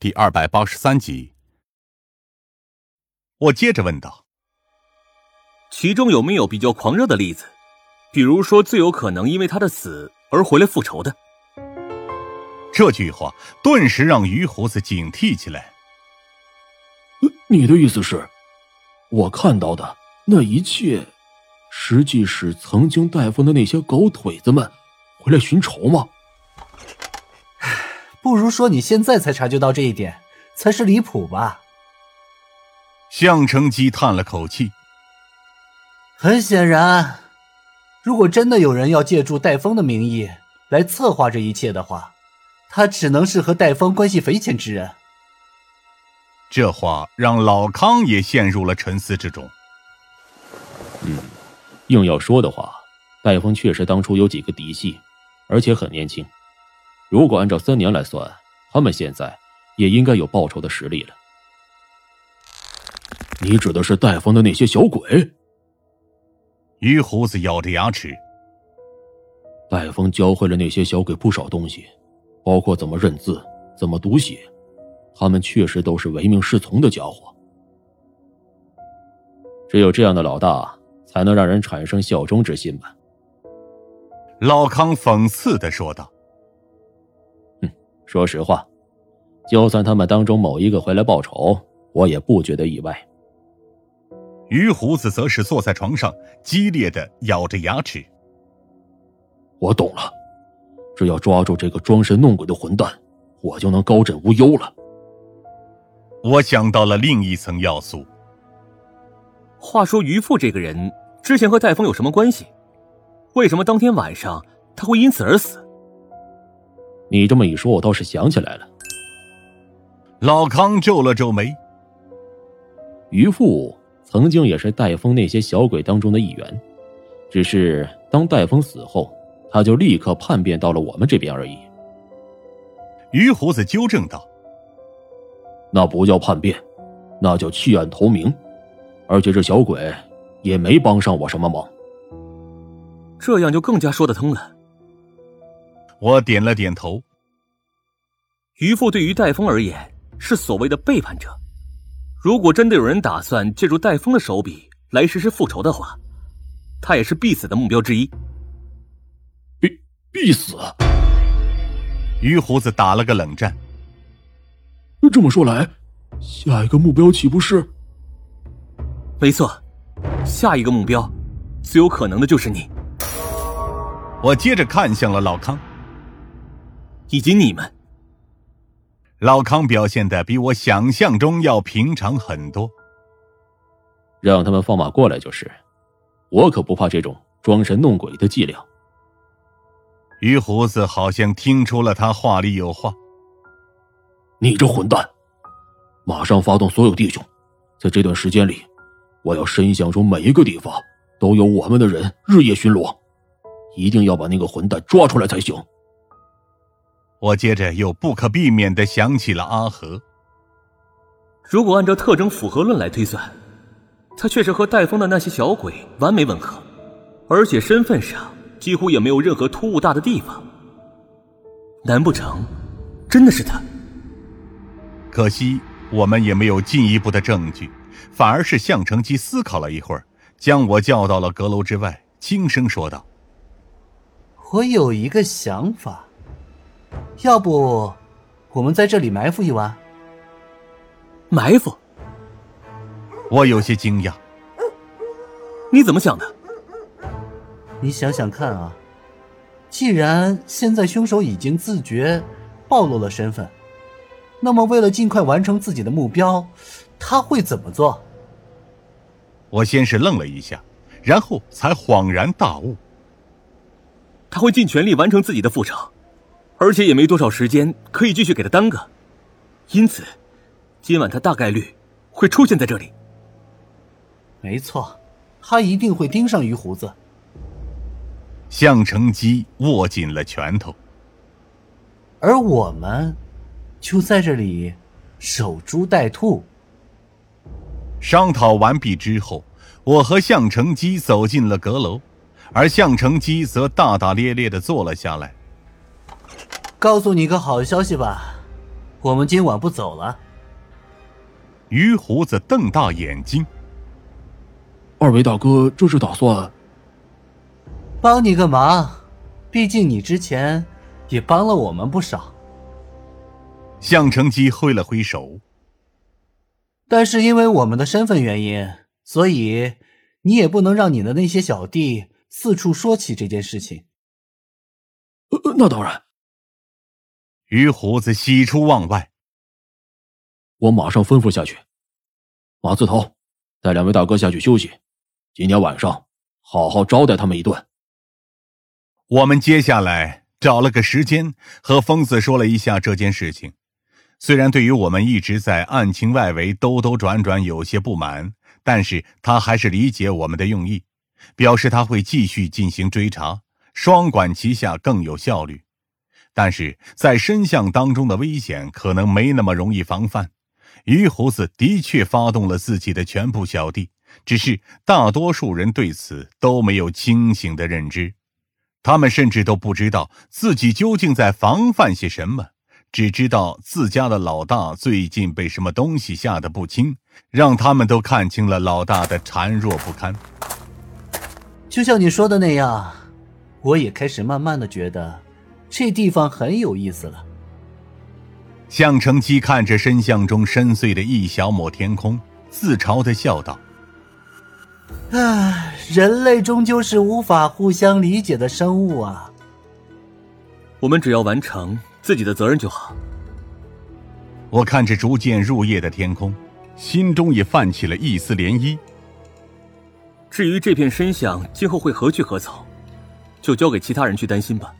第二百八十三集。我接着问道：“其中有没有比较狂热的例子？比如说，最有可能因为他的死而回来复仇的？”这句话顿时让于胡子警惕起来。你的意思是，我看到的那一切，实际是曾经带风的那些狗腿子们回来寻仇吗？不如说你现在才察觉到这一点，才是离谱吧。向成基叹了口气。很显然，如果真的有人要借助戴峰的名义来策划这一切的话，他只能是和戴峰关系匪浅之人。这话让老康也陷入了沉思之中。嗯，硬要说的话，戴峰确实当初有几个嫡系，而且很年轻。如果按照三年来算，他们现在也应该有报仇的实力了。你指的是戴峰的那些小鬼？于胡子咬着牙齿。戴峰教会了那些小鬼不少东西，包括怎么认字、怎么读写，他们确实都是唯命是从的家伙。只有这样的老大，才能让人产生效忠之心吧？老康讽刺的说道。哼，说实话，就算他们当中某一个回来报仇，我也不觉得意外。于胡子则是坐在床上，激烈的咬着牙齿。我懂了，只要抓住这个装神弄鬼的混蛋，我就能高枕无忧了。我想到了另一层要素。话说于父这个人之前和戴峰有什么关系？为什么当天晚上他会因此而死？你这么一说，我倒是想起来了。老康皱了皱眉。于父。曾经也是戴风那些小鬼当中的一员，只是当戴风死后，他就立刻叛变到了我们这边而已。于胡子纠正道：“那不叫叛变，那叫弃暗投明。而且这小鬼也没帮上我什么忙。”这样就更加说得通了。我点了点头。渔父对于戴峰而言是所谓的背叛者。如果真的有人打算借助戴峰的手笔来实施复仇的话，他也是必死的目标之一。必必死！于胡子打了个冷战。这么说来，下一个目标岂不是？没错，下一个目标最有可能的就是你。我接着看向了老康，以及你们。老康表现的比我想象中要平常很多，让他们放马过来就是，我可不怕这种装神弄鬼的伎俩。于胡子好像听出了他话里有话，你这混蛋，马上发动所有弟兄，在这段时间里，我要深想出每一个地方都有我们的人日夜巡逻，一定要把那个混蛋抓出来才行。我接着又不可避免的想起了阿和。如果按照特征符合论来推算，他确实和戴峰的那些小鬼完美吻合，而且身份上几乎也没有任何突兀大的地方。难不成真的是他？可惜我们也没有进一步的证据，反而是向成基思考了一会儿，将我叫到了阁楼之外，轻声说道：“我有一个想法。”要不，我们在这里埋伏一晚。埋伏？我有些惊讶。你怎么想的？你想想看啊，既然现在凶手已经自觉暴露了身份，那么为了尽快完成自己的目标，他会怎么做？我先是愣了一下，然后才恍然大悟。他会尽全力完成自己的复仇。而且也没多少时间可以继续给他耽搁，因此，今晚他大概率会出现在这里。没错，他一定会盯上于胡子。向成基握紧了拳头，而我们就在这里守株待兔。商讨完毕之后，我和向成基走进了阁楼，而向成基则大大咧咧的坐了下来。告诉你个好消息吧，我们今晚不走了。于胡子瞪大眼睛：“二位大哥，这是打算帮你个忙？毕竟你之前也帮了我们不少。”向成基挥了挥手。但是因为我们的身份原因，所以你也不能让你的那些小弟四处说起这件事情。呃，那当然。于胡子喜出望外，我马上吩咐下去。马字头，带两位大哥下去休息。今天晚上好好招待他们一顿。我们接下来找了个时间和疯子说了一下这件事情。虽然对于我们一直在案情外围兜兜转转有些不满，但是他还是理解我们的用意，表示他会继续进行追查，双管齐下更有效率。但是在深巷当中的危险可能没那么容易防范。于胡子的确发动了自己的全部小弟，只是大多数人对此都没有清醒的认知，他们甚至都不知道自己究竟在防范些什么，只知道自家的老大最近被什么东西吓得不轻，让他们都看清了老大的孱弱不堪。就像你说的那样，我也开始慢慢的觉得。这地方很有意思了。向成基看着深巷中深邃的一小抹天空，自嘲的笑道：“唉，人类终究是无法互相理解的生物啊。我们只要完成自己的责任就好。”我看着逐渐入夜的天空，心中也泛起了一丝涟漪。至于这片深巷今后会何去何从，就交给其他人去担心吧。